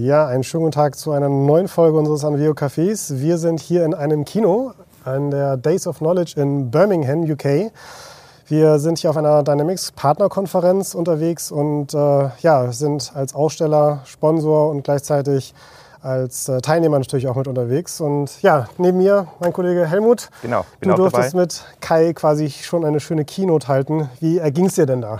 Ja, einen schönen guten Tag zu einer neuen Folge unseres Anvio Cafés. Wir sind hier in einem Kino an der Days of Knowledge in Birmingham, UK. Wir sind hier auf einer Dynamics Partnerkonferenz unterwegs und äh, ja, sind als Aussteller, Sponsor und gleichzeitig als äh, Teilnehmer natürlich auch mit unterwegs. Und ja, neben mir mein Kollege Helmut. Genau, bin du durftest dabei. mit Kai quasi schon eine schöne Keynote halten. Wie erging es dir denn da?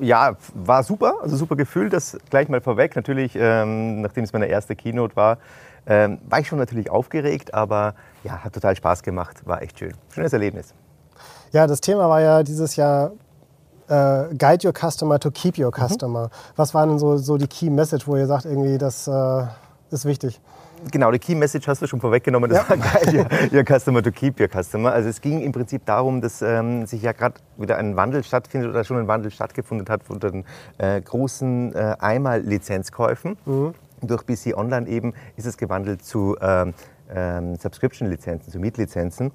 Ja, war super, also super Gefühl, das gleich mal vorweg. Natürlich, ähm, nachdem es meine erste Keynote war, ähm, war ich schon natürlich aufgeregt, aber ja, hat total Spaß gemacht, war echt schön. Schönes Erlebnis. Ja, das Thema war ja dieses Jahr äh, Guide Your Customer to Keep Your mhm. Customer. Mhm. Was war denn so, so die Key Message, wo ihr sagt, irgendwie, das äh, ist wichtig? Genau, die Key Message hast du schon vorweggenommen. Das ja. war geil, your, your, Customer to keep your Customer. Also es ging im Prinzip darum, dass ähm, sich ja gerade wieder ein Wandel stattfindet oder schon ein Wandel stattgefunden hat von den äh, großen äh, Einmal-Lizenzkäufen. Mhm. Durch BC Online eben ist es gewandelt zu ähm, ähm, Subscription-Lizenzen, zu Mietlizenzen.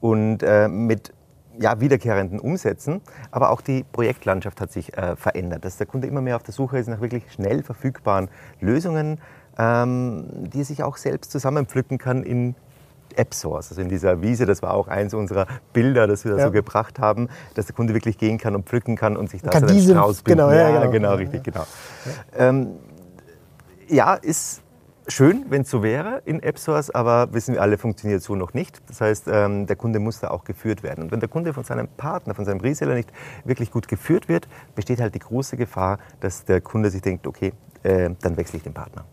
Und äh, mit ja, wiederkehrenden Umsätzen, aber auch die Projektlandschaft hat sich äh, verändert, dass der Kunde immer mehr auf der Suche ist nach wirklich schnell verfügbaren Lösungen, ähm, die sich auch selbst zusammenpflücken kann in App Source, also in dieser Wiese, das war auch eins unserer Bilder, das wir da ja. so gebracht haben, dass der Kunde wirklich gehen kann und pflücken kann und sich da einen Strauß binden. Genau, ja, ja, genau, genau, richtig, genau. Ähm, ja ist schön, wenn es so wäre in App Source, aber wissen wir alle, funktioniert so noch nicht. Das heißt, ähm, der Kunde muss da auch geführt werden. Und wenn der Kunde von seinem Partner, von seinem Reseller nicht wirklich gut geführt wird, besteht halt die große Gefahr, dass der Kunde sich denkt, okay, äh, dann wechsle ich den Partner.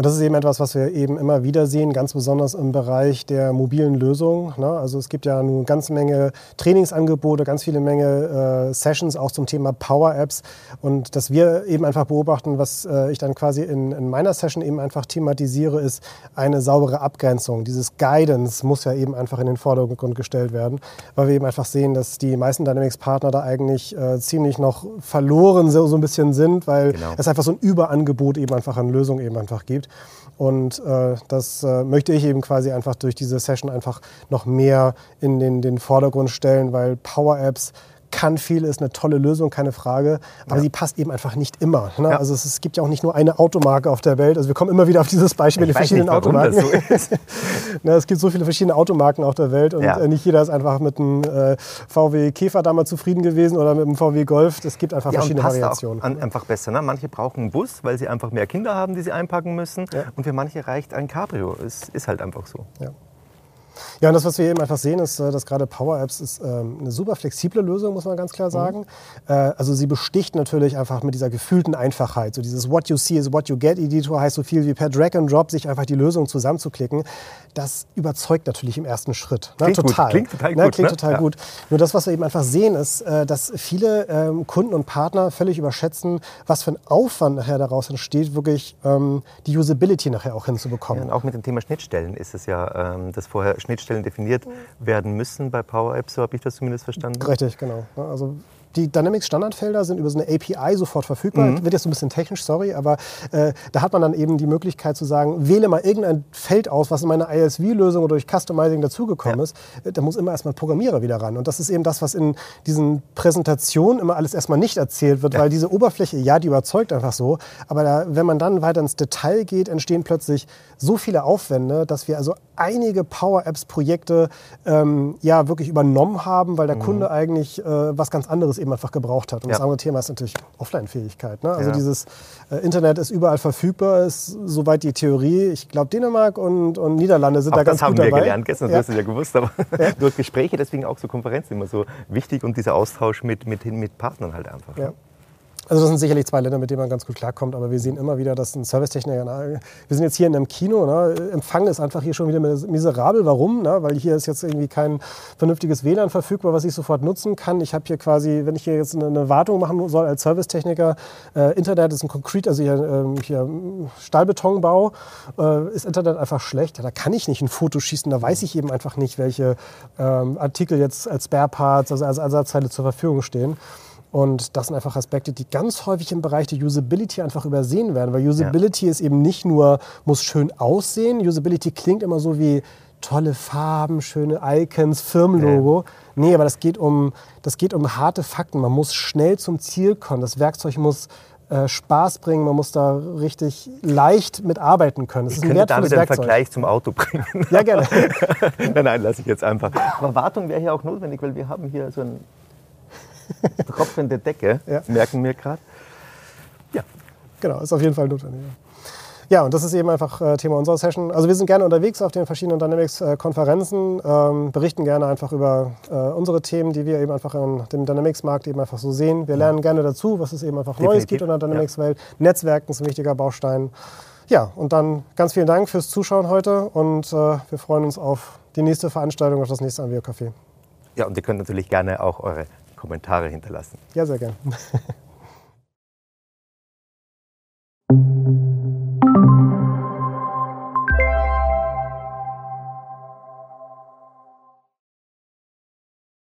Und das ist eben etwas, was wir eben immer wieder sehen, ganz besonders im Bereich der mobilen Lösungen. Ne? Also es gibt ja eine ganze Menge Trainingsangebote, ganz viele Menge äh, Sessions auch zum Thema Power Apps. Und dass wir eben einfach beobachten, was äh, ich dann quasi in, in, meiner Session eben einfach thematisiere, ist eine saubere Abgrenzung. Dieses Guidance muss ja eben einfach in den Vordergrund gestellt werden, weil wir eben einfach sehen, dass die meisten Dynamics-Partner da eigentlich äh, ziemlich noch verloren so, so ein bisschen sind, weil genau. es einfach so ein Überangebot eben einfach an Lösungen eben einfach gibt. Und äh, das äh, möchte ich eben quasi einfach durch diese Session einfach noch mehr in den, den Vordergrund stellen, weil Power Apps kann viel, ist eine tolle Lösung, keine Frage. Aber ja. sie passt eben einfach nicht immer. Ne? Ja. Also es, es, gibt ja auch nicht nur eine Automarke auf der Welt. Also wir kommen immer wieder auf dieses Beispiel mit den verschiedenen nicht, Automarken. So ne, es gibt so viele verschiedene Automarken auf der Welt und ja. Äh, nicht jeder ist einfach mit einem äh, VW Käfer damals zufrieden gewesen oder mit einem VW Golf. Es gibt einfach verschiedene Variationen. An, einfach besser. Ne? Manche brauchen einen Bus, weil sie einfach mehr Kinder haben, die sie einpacken müssen. Und für manche reicht ein Cabrio. Es ist halt einfach so. Ja, und das, was wir eben einfach sehen, ist, äh, dass gerade Power Apps ist ähm, eine super flexible Lösung, muss man ganz klar mhm. sagen. Mhm. Also sie besticht natürlich einfach mit dieser gefühlten Einfachheit. So dieses What you see is what you get Editor heißt so viel wie per Drag and Drop sich einfach die Lösung zusammenzuklicken. Das überzeugt natürlich im ersten Schritt. Ne? Klingt total. Gut. Klingt total ne? gut. Klingt ne? total ja. gut. Nur das, was wir eben einfach sehen, ist, äh, dass viele ähm, Kunden und Partner völlig überschätzen, was für ein Aufwand nachher daraus entsteht, wirklich ähm, die Usability nachher auch hinzubekommen. Ja, und auch mit dem Thema Schnittstellen ist es ja, dass vorher Schnittstellen definiert werden müssen bei Power Apps, so habe ich das zumindest verstanden. Richtig, genau. Also die Dynamics Standardfelder sind über so eine API sofort verfügbar. Mhm. Wird jetzt so ein bisschen technisch, sorry, aber äh, da hat man dann eben die Möglichkeit zu sagen, wähle mal irgendein Feld aus, was in meiner ISV-Lösung oder durch Customizing dazugekommen ja. ist. Äh, da muss immer erstmal ein Programmierer wieder ran. Und das ist eben das, was in diesen Präsentationen immer alles erstmal nicht erzählt wird, ja. weil diese Oberfläche, ja, die überzeugt einfach so. Aber da, wenn man dann weiter ins Detail geht, entstehen plötzlich so viele Aufwände, dass wir also einige Power-Apps-Projekte ähm, ja wirklich übernommen haben, weil der mhm. Kunde eigentlich äh, was ganz anderes eben einfach gebraucht hat. Und ja. das andere Thema ist natürlich Offline-Fähigkeit. Ne? Also ja. dieses äh, Internet ist überall verfügbar, ist soweit die Theorie. Ich glaube, Dänemark und, und Niederlande sind auch da ganz gut dabei. Das haben wir gelernt gestern, das ja. hast du ja gewusst. Aber durch Gespräche, deswegen auch so Konferenzen immer so wichtig und dieser Austausch mit, mit, mit Partnern halt einfach. Ja. Also das sind sicherlich zwei Länder, mit denen man ganz gut klarkommt, aber wir sehen immer wieder, dass ein Servicetechniker, na, wir sind jetzt hier in einem Kino, na, Empfang ist einfach hier schon wieder miserabel. Warum? Na, weil hier ist jetzt irgendwie kein vernünftiges WLAN verfügbar, was ich sofort nutzen kann. Ich habe hier quasi, wenn ich hier jetzt eine Wartung machen soll als Servicetechniker, äh, Internet ist ein Konkret, also hier, äh, hier Stahlbetonbau, äh, ist Internet einfach schlecht. Ja, da kann ich nicht ein Foto schießen, da weiß ich eben einfach nicht, welche ähm, Artikel jetzt als Spare Parts, also als Ersatzteile zur Verfügung stehen. Und das sind einfach Aspekte, die ganz häufig im Bereich der Usability einfach übersehen werden. Weil Usability ja. ist eben nicht nur, muss schön aussehen. Usability klingt immer so wie tolle Farben, schöne Icons, Firmenlogo. Ja. Nee, aber das geht, um, das geht um harte Fakten. Man muss schnell zum Ziel kommen. Das Werkzeug muss äh, Spaß bringen, man muss da richtig leicht mitarbeiten können. Das ich ist ein könnte damit einen Vergleich zum Auto bringen. Ja, gerne. nein, nein, lasse ich jetzt einfach. Aber Wartung wäre hier auch notwendig, weil wir haben hier so eine tropfende Decke, ja. merken wir gerade. Ja. Genau, ist auf jeden Fall notwendig. Ja. Und das ist eben einfach äh, Thema unserer Session. Also wir sind gerne unterwegs auf den verschiedenen Dynamics-Konferenzen, ähm, berichten gerne einfach über äh, unsere Themen, die wir eben einfach in dem Dynamics-Markt eben einfach so sehen. Wir lernen gerne dazu, was es eben einfach Definitiv. Neues gibt in der Dynamics-Welt. Ja. Netzwerken ist ein wichtiger Baustein. Ja, und dann ganz vielen Dank fürs Zuschauen heute und äh, wir freuen uns auf die nächste Veranstaltung, auf das nächste Anvio Café. Ja, und ihr könnt natürlich gerne auch eure Kommentare hinterlassen. Ja, sehr gerne.